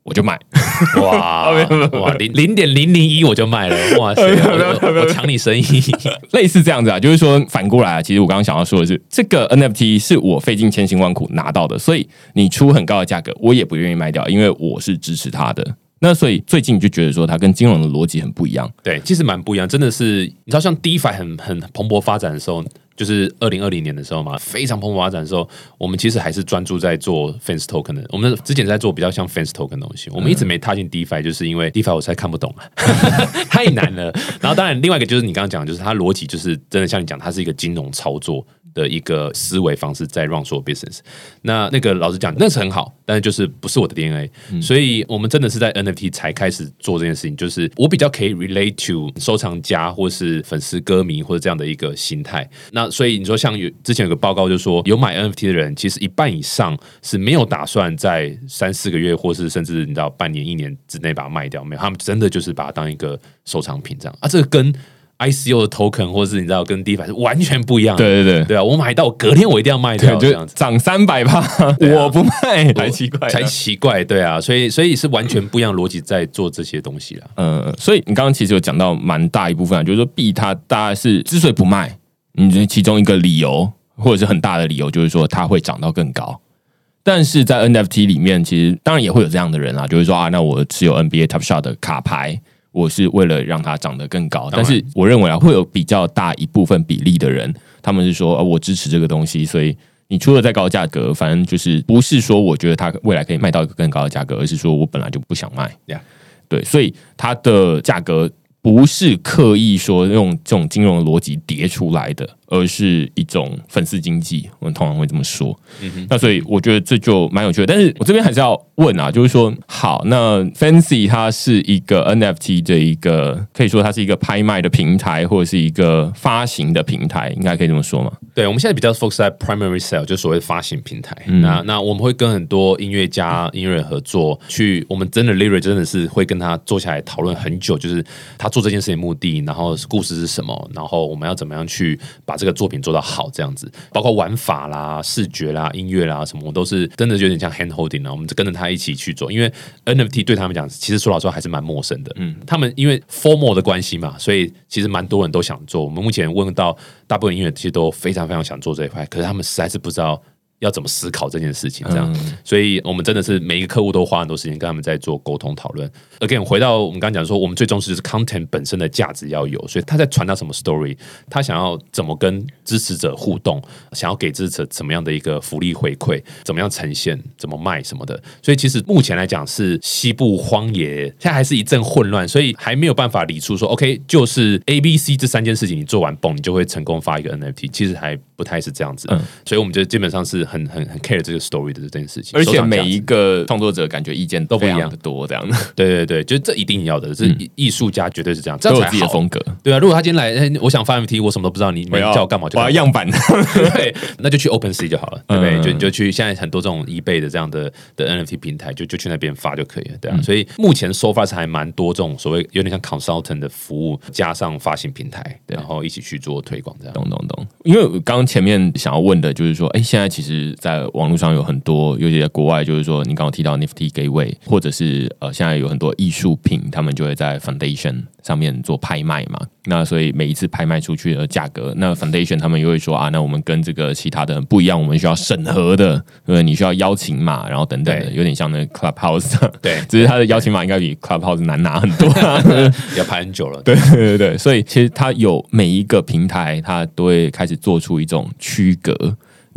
我就买。哇 哇零零点零零一我就卖了，哇塞！我我我抢你生意，类似这样子啊，就是说反过来啊，其实我刚刚想要说的是，这个 NFT 是我费尽千辛万苦拿到的，所以你出很高的价格，我也不愿意卖掉，因为我是支持它的。那所以最近就觉得说，它跟金融的逻辑很不一样。对，其实蛮不一样，真的是你知道，像 DeFi 很很蓬勃发展的时候，就是二零二零年的时候嘛，非常蓬勃发展的时候，我们其实还是专注在做 Fans Token 的。我们之前在做比较像 Fans Token 的东西，我们一直没踏进 DeFi，就是因为 DeFi 我实在看不懂，太难了。然后当然另外一个就是你刚刚讲的，就是它逻辑就是真的像你讲，它是一个金融操作。的一个思维方式在 run 所有 business，那那个老实讲，那是很好，但是就是不是我的 DNA，、所以我们真的是在 NFT 才开始做这件事情，就是我比较可以 relate to 收藏家或是粉丝、歌迷或者这样的一个心态。那所以你说像有之前有个报告就说，有买 NFT 的人，其实一半以上是没有打算在三四个月或是甚至你知道半年、一年之内把它卖掉，没有，他们真的就是把它当一个收藏品这样。啊，这个跟 ICO 的 token 或是你知道跟 DeFi 是完全不一样的。对对对对啊，我买到隔天我一定要卖掉，这对，样子就涨三百趴，我不卖，才奇怪呢，才奇怪，对啊，所以所以是完全不一样的逻辑在做这些东西啦。嗯，所以你刚刚其实有讲到蛮大一部分啊，就是说币它大概是之所以不卖，你觉得其中一个理由或者是很大的理由，就是说它会涨到更高。但是在 NFT 里面，其实当然也会有这样的人啊，就是说啊，那我持有 NBA Top Shot 的卡牌，我是为了让它长得更高。但是我认为啊，会有比较大一部分比例的人，他们是说，呃，我支持这个东西，所以你出了再高价格，反正就是不是说我觉得它未来可以卖到一个更高的价格，而是说我本来就不想卖。Yeah 对，所以它的价格不是刻意说用这种金融的逻辑叠出来的，而是一种粉丝经济，我们通常会这么说。嗯那所以我觉得这就蛮有趣的。但是我这边还是要问啊，就是说，好，那 Fancy 它是一个 NFT 的一个，可以说它是一个拍卖的平台，或者是一个发行的平台，应该可以这么说吗？对，我们现在比较 focus 在 primary sale，就所谓发行平台。嗯那那我们会跟很多音乐家、音乐人合作，去我们真的 lyric 真的是会跟他坐下来讨论很久，就是他做这件事情的目的，然后故事是什么，然后我们要怎么样去把这个作品做到好，这样子，包括玩法啦、视觉啦、音乐啦什么，我都是真的有点像 hand holding 啊，我们跟着他一起去做，因为 NFT 对他们讲，其实说老实话还是蛮陌生的。嗯，他们因为 formal 的关系嘛，所以其实蛮多人都想做。我们目前问到大部分音乐其实都非常非常想做这一块，可是他们实在是不知道。要怎么思考这件事情？这样，所以我们真的是每一个客户都花很多时间跟他们在做沟通讨论。Again，回到我们刚刚讲说，我们最重视就是 content 本身的价值要有，所以他在传达什么 story，他想要怎么跟支持者互动，想要给支持者怎么样的一个福利回馈，怎么样呈现，怎么卖什么的。所以其实目前来讲是西部荒野，现在还是一阵混乱，所以还没有办法理出说 OK，就是 A、B、C 这三件事情你做完，嘣，你就会成功发一个 NFT。其实还不太是这样子，嗯所以我们就基本上是很很很 care 这个 story 的这件事情，而且每一个创作者感觉意见都不一样的多，这样的对对对，就这一定要的，是艺艺术家绝对是这样，这都有自己的。风格。对啊，如果他今天来，哎我想发 NFT，我什么都不知道，你你叫我干嘛？就我要样板。对，那就去 OpenSea 就好了，对不对？嗯就你就去现在很多这种 eBay 的这样的的 NFT 平台，就就去那边发就可以了，嗯对啊。所以目前 so far 是还蛮多这种所谓有点像 consultant 的服务，加上发行平台，然后一起去做推广这样。懂懂懂，因为我刚刚前面想要问的就是说，哎，现在其实在网络上有很多，尤其在国外，就是说你刚刚提到 Nifty Gateway，或者是呃，现在有很多艺术品，他们就会在 Foundation 上面做拍卖嘛。那所以每一次拍卖出去的价格，那 Foundation 他们又会说啊，那我们跟这个其他的很不一样，我们需要审核的，呃，你需要邀请码，然后等等的，有点像那个 Clubhouse，对只是他的邀请码应该比 Clubhouse 难拿很多、啊。要拍很久了，对对对对，所以其实它有每一个平台，它都会开始做出一种区隔。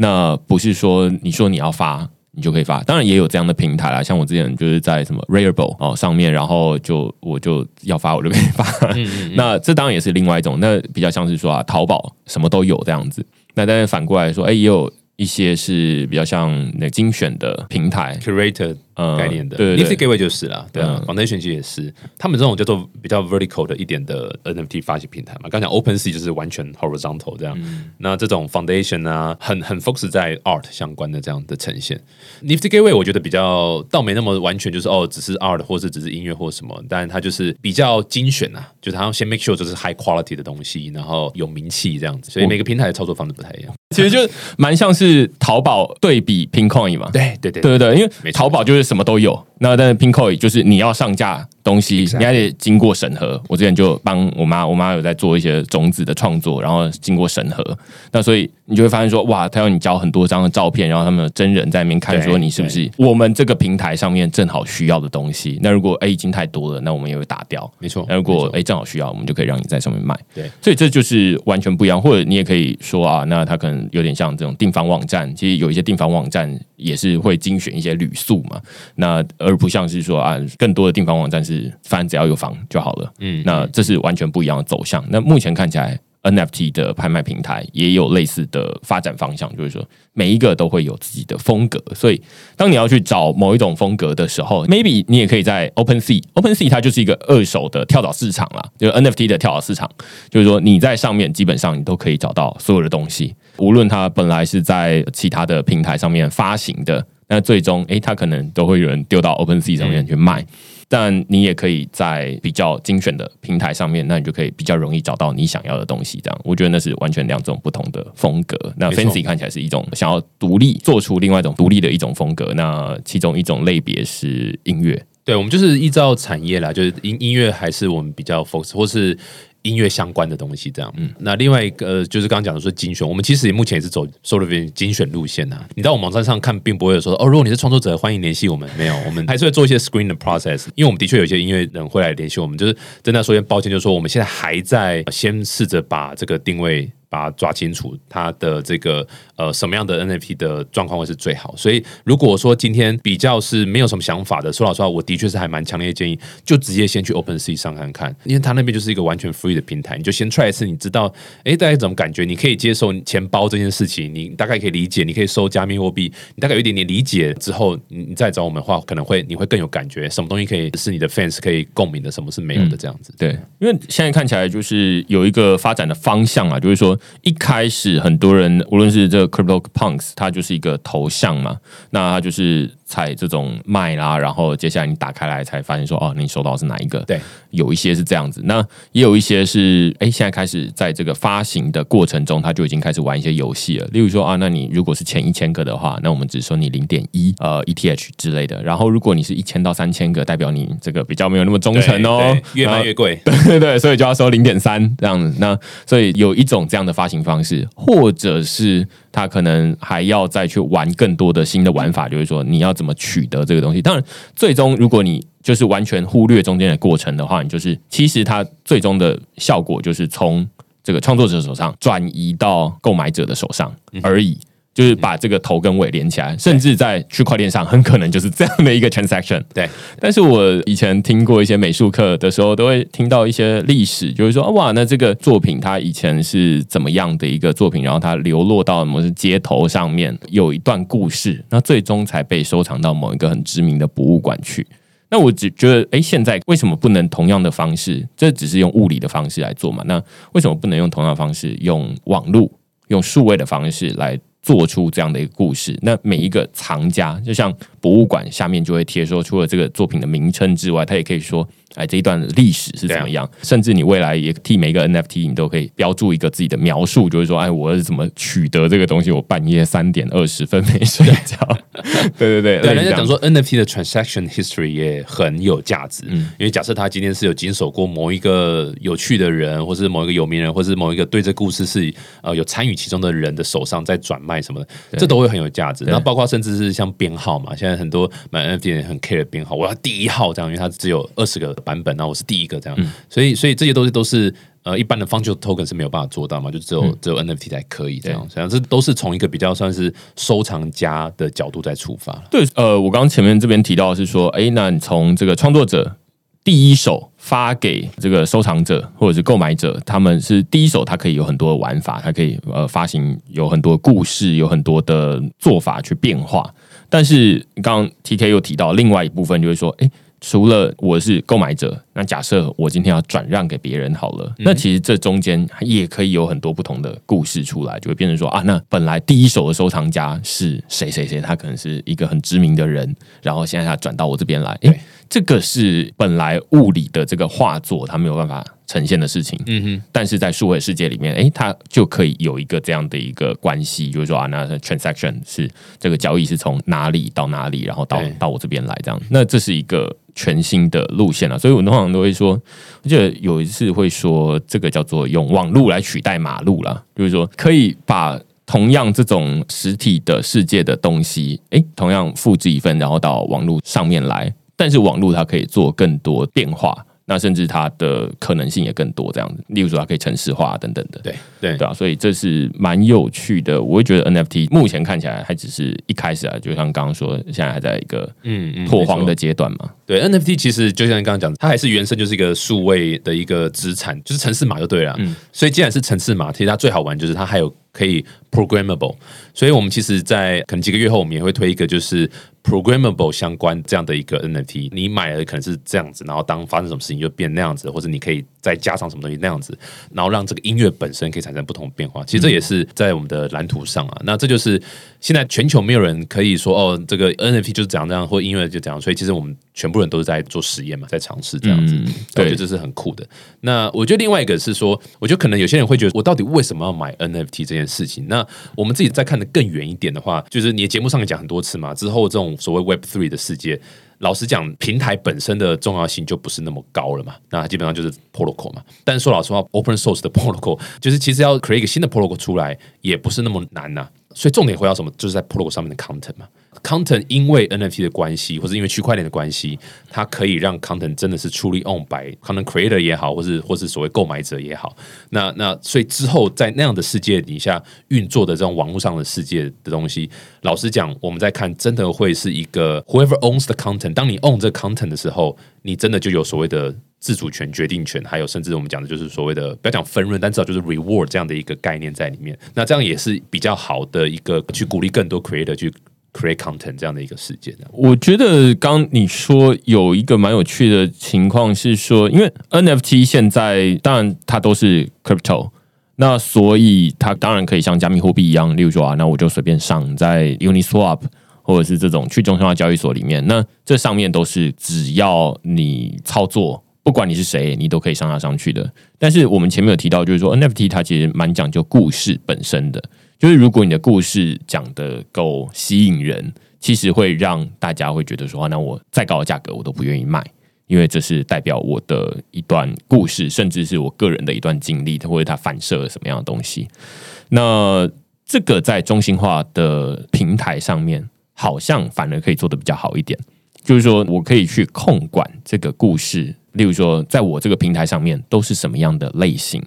那不是说你说你要发，你就可以发，当然也有这样的平台啦。像我之前就是在什么 Rarible 哦上面，然后就我就要发我就可以发。那这当然也是另外一种，那比较像是说啊，淘宝什么都有这样子。那但是反过来说，哎，也有一些是比较像那精选的平台，curator 呃概念的，对对 Nifty Gateway 就是啦，对啊嗯，Foundation 其实也是，他们这种叫做比较 vertical 的一点的 NFT 发行平台嘛。刚讲 OpenSea 就是完全 horizontal 这样，那这种 Foundation 啊，很很 focus 在 art 相关的这样的呈现。Nifty Gateway 我觉得比较倒没那么完全就是哦，只是 art 或是只是音乐或什么，但它就是比较精选啊，就是它要先 make sure 就是 high quality 的东西，然后有名气这样子，所以每个平台的操作方式不太一样。其实就蛮像是淘宝对比 Pincoin 嘛。对对对对对对，因为淘宝就是什么都有，那但是 Pinkoi 就是你要上架东西你还得经过审核。我之前就帮我妈，我妈有在做一些种子的创作，然后经过审核。那所以你就会发现说，哇，他要你交很多张的照片，然后他们有真人在那边看，对说你是不是我们这个平台上面正好需要的东西。那如果哎已经太多了，那我们也会打掉。没错那如果没错哎正好需要，我们就可以让你在上面卖。对所以这就是完全不一样，或者你也可以说啊，那它可能有点像这种订房网站，其实有一些订房网站也是会精选一些旅宿嘛，那而不像是说啊，更多的订房网站是反正只要有房就好了，嗯那这是完全不一样的走向。那目前看起来。NFT 的拍卖平台也有类似的发展方向，就是说每一个都会有自己的风格，所以当你要去找某一种风格的时候，maybe 你也可以在 OpenSea，OpenSea 它就是一个二手的跳蚤市场啦，就是 NFT 的跳蚤市场，就是说你在上面基本上你都可以找到所有的东西，无论它本来是在其他的平台上面发行的，那最终诶，它可能都会有人丢到 OpenSea 上面去卖。但你也可以在比较精选的平台上面，那你就可以比较容易找到你想要的东西。这样，我觉得那是完全两种不同的风格。那 Fancy 看起来是一种想要独立做出另外一种独立的一种风格。那其中一种类别是音乐，对，我们就是依照产业啦，就是音音乐还是我们比较 focus，或是音乐相关的东西，这样。嗯，那另外一个就是刚刚讲的说精选，我们其实目前也是走 sort of 精选路线啊。你到我们网站上看，并不会有说哦，如果你是创作者，欢迎联系我们。没有，我们还是会做一些 screen 的 process，因为我们的确有一些音乐人会来联系我们。就是真的说抱歉，就是说我们现在还在先试着把这个定位。把它抓清楚，它的这个呃什么样的 NFT 的状况会是最好。所以如果说今天比较是没有什么想法的，说老实话，我的确是还蛮强烈建议，就直接先去 OpenSea 上看看，因为它那边就是一个完全 free 的平台，你就先 try 一次，你知道哎大概怎么感觉，你可以接受钱包这件事情，你大概可以理解，你可以收加密货币，你大概有一点点理解之后，你你再找我们的话，可能会你会更有感觉，什么东西可以是你的 fans 可以共鸣的，什么是没有的这样子。对，因为现在看起来就是有一个发展的方向啊，就是说一开始。很多人，无论是这个 Crypto Punks，它就是一个头像嘛，那它就是采这种卖啦，然后接下来你打开来才发现说，哦，你收到是哪一个？对，有一些是这样子，那也有一些是，哎，现在开始在这个发行的过程中，他就已经开始玩一些游戏了。例如说啊，那你如果是前一千个的话，那我们只收你零点一呃 ETH 之类的。然后如果你是一千到三千个，代表你这个比较没有那么忠诚哦，越卖越贵。对对对，所以就要收零点三这样子。那所以有一种这样的发行方式。或者是他可能还要再去玩更多的新的玩法，就是说你要怎么取得这个东西。当然，最终如果你就是完全忽略中间的过程的话，你就是其实它最终的效果就是从这个创作者手上转移到购买者的手上而已。就是把这个头跟尾连起来，甚至在区块链上很可能就是这样的一个 transaction。对，但是我以前听过一些美术课的时候，都会听到一些历史，就是说哇，那这个作品它以前是怎么样的一个作品，然后它流落到某是街头上面，有一段故事，那最终才被收藏到某一个很知名的博物馆去。那我只觉得，哎，现在为什么不能同样的方式？这只是用物理的方式来做嘛？那为什么不能用同样的方式，用网络、用数位的方式来？做出这样的一个故事，那每一个藏家，就像博物馆下面就会贴说，除了这个作品的名称之外，他也可以说。哎，这一段历史是怎么样？甚至你未来也替每一个 NFT，你都可以标注一个自己的描述，就是说，哎，我是怎么取得这个东西？我半夜三点二十分没睡觉。对 对对，对，人家讲说 NFT 的 transaction history 也很有价值，嗯，因为假设他今天是有经手过某一个有趣的人，或是某一个有名人，或是某一个对这故事是呃有参与其中的人的手上在转卖什么的，这都会很有价值。然后包括甚至是像编号嘛，现在很多买 NFT 很 care 编号，我要第一号这样，因为它只有二十个。版本，那我是第一个这样，所以所以这些东西都是呃一般的 fungible token 是没有办法做到嘛，就只有只有 NFT 才可以这样，这样这都是从一个比较算是收藏家的角度在出发。对，呃，我刚刚前面这边提到是说，哎，那你从这个创作者第一手发给这个收藏者或者是购买者，他们是第一手，它可以有很多的玩法，它可以呃发行有很多故事，有很多的做法去变化。但是刚刚 TK 又提到另外一部分，就是说，哎。除了我是购买者，那假设我今天要转让给别人好了，那其实这中间也可以有很多不同的故事出来，就会变成说啊，那本来第一手的收藏家是谁谁谁，他可能是一个很知名的人，然后现在他转到我这边来，诶，这个是本来物理的这个画作，他没有办法。呈现的事情，嗯哼，但是在数位世界里面，哎，它就可以有一个这样的一个关系，就是说啊，那 transaction 是这个交易是从哪里到哪里，然后到到我这边来，这样，那这是一个全新的路线了。所以我通常都会说，我记得有一次会说，这个叫做用网络来取代马路了，就是说可以把同样这种实体的世界的东西，诶，同样复制一份，然后到网络上面来，但是网络它可以做更多变化。那甚至它的可能性也更多，这样子，例如说它可以城市化等等的，对对对啊，所以这是蛮有趣的。我会觉得 NFT 目前看起来还只是一开始啊，就像刚刚说，现在还在一个嗯拓荒的阶段嘛。对 NFT 其实就像你刚刚讲，它还是原生就是一个数位的一个资产，就是城市码就对了。嗯，所以既然是城市码，其实它最好玩就是它还有可以 programmable。所以我们其实，在可能几个月后，我们也会推一个就是。Programmable 相关这样的一个 NFT，你买了可能是这样子，然后当发生什么事情就变那样子，或者你可以再加上什么东西那样子，然后让这个音乐本身可以产生不同变化。其实这也是在我们的蓝图上啊。那这就是现在全球没有人可以说哦，这个 NFT 就是怎样怎样，或音乐就怎样。所以其实我们全部人都是在做实验嘛，在尝试这样子。我觉得这是很酷的。那我觉得另外一个是说，我觉得可能有些人会觉得，我到底为什么要买 NFT 这件事情？那我们自己再看的更远一点的话，就是你的节目上面讲很多次嘛，之后这种。所谓 Web Three 的世界。老实讲，平台本身的重要性就不是那么高了嘛。那基本上就是 protocol 嘛。但是说老实话，open source 的 protocol 就是其实要 create 一个新的 protocol 出来，也不是那么难呐、所以重点回到什么，就是在 protocol 上面的 content 嘛。Content 因为 NFT 的关系，或者因为区块链的关系，它可以让 content 真的是 truly owned by content creator 也好，或是或是所谓购买者也好。那那所以之后在那样的世界底下运作的这种网络上的世界的东西，老实讲，我们在看真的会是一个 whoever owns the content。当你 own 这个 content 的时候，你真的就有所谓的自主权、决定权，还有甚至我们讲的就是所谓的不要讲分润，但至少就是 reward 这样的一个概念在里面。那这样也是比较好的一个去鼓励更多 creator 去 create content 这样的一个事件。我觉得刚你说有一个蛮有趣的情况是说，因为 NFT 现在当然它都是 crypto，那所以它当然可以像加密货币一样，例如说啊，那我就随便上在 Uniswap 或者是这种去中心化交易所里面，那这上面都是只要你操作。不管你是谁，你都可以上它上去的。但是我们前面有提到，就是说 NFT 它其实蛮讲究故事本身的，就是如果你的故事讲的够吸引人，其实会让大家会觉得说，那我再高的价格我都不愿意卖，因为这是代表我的一段故事，甚至是我个人的一段经历，或者它反射了什么样的东西。那这个在中心化的平台上面，好像反而可以做的比较好一点。就是说我可以去控管这个故事，例如说，在我这个平台上面都是什么样的类型，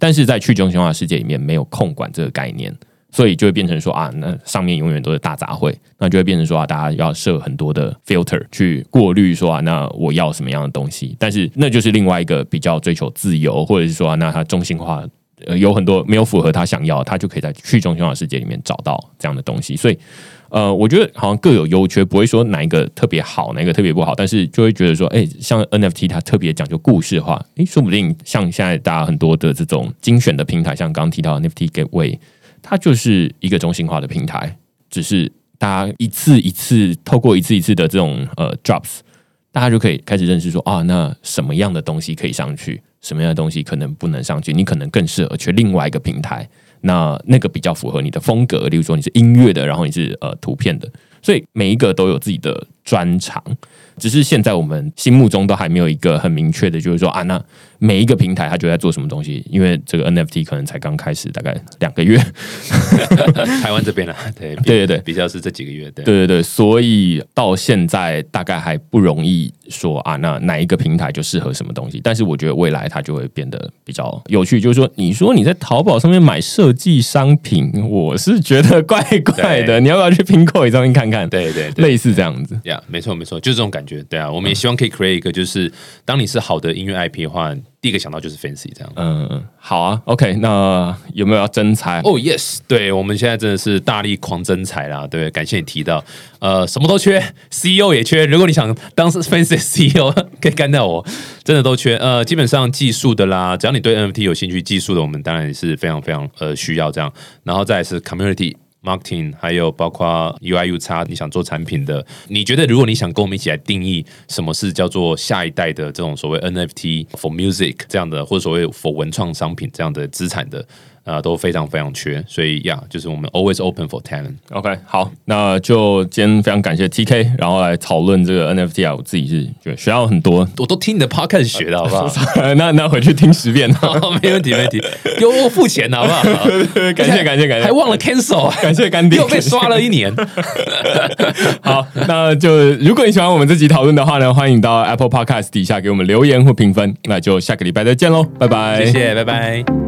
但是在去中心化世界里面没有控管这个概念，所以就会变成说啊，那上面永远都是大杂烩，那就会变成说啊，大家要设很多的 filter 去过滤说啊，那我要什么样的东西，但是那就是另外一个比较追求自由，或者是说、啊、那它中心化。呃，有很多没有符合他想要，他就可以在去中心化世界里面找到这样的东西，所以呃，我觉得好像各有优缺，不会说哪一个特别好，哪一个特别不好，但是就会觉得说，哎、像 NFT 它特别讲究故事化，哎、说不定像现在大家很多的这种精选的平台，像刚刚提到 NFT Gateway，它就是一个中心化的平台，只是大家一次一次透过一次一次的这种呃 drops，大家就可以开始认识说啊，那什么样的东西可以上去，什么样的东西可能不能上去，你可能更适合去另外一个平台。那那个比较符合你的风格，例如说你是音乐的，然后你是呃图片的，所以每一个都有自己的专长。只是现在我们心目中都还没有一个很明确的，就是说啊，那每一个平台它就在做什么东西，因为这个 NFT 可能才刚开始，大概两个月。台湾这边呢、啊，对 对对对比较是这几个月，对对对对，所以到现在大概还不容易说啊，那哪一个平台就适合什么东西。但是我觉得未来它就会变得比较有趣，就是说，你说你在淘宝上面买设计商品，我是觉得怪怪的，你要不要去 Pinkoi 上面看看？对对对类似这样子。呀没错没错，就是这种感觉。对啊，我们也希望可以 create 一个，就是当你是好的音乐 IP 的话，第一个想到就是 fancy 这样。嗯，好啊，OK，那有没有要真猜？哦、yes，对我们现在真的是大力狂增财啦，对，感谢你提到，呃，什么都缺，CEO 也缺。如果你想当 Fancy 的 CEO，可以干掉我，真的都缺。呃，基本上技术的啦，只要你对 NFT 有兴趣，技术的我们当然也是非常非常呃需要这样。然后再来是 community。marketing，还有包括 UI U 叉，你想做产品的，你觉得如果你想跟我们一起来定义什么是叫做下一代的这种所谓 NFT for music 这样的，或者所谓 for 文创商品这样的资产的，啊，都非常非常缺，所以呀就是我们 always open for talent。OK，好，那就今天非常感谢 TK，然后来讨论这个 NFT 啊，我自己是觉得学到很多。我都听你的 podcast 学的好不好？那那回去听十遍，好，没问题，没问题，给我付钱的好不好？感谢感谢感谢还忘了 cancel，感谢干爹又被刷了一年。好，那就如果你喜欢我们这集讨论的话呢，欢迎到 Apple Podcast 底下给我们留言或评分。那就下个礼拜再见喽，拜拜，谢谢，拜拜。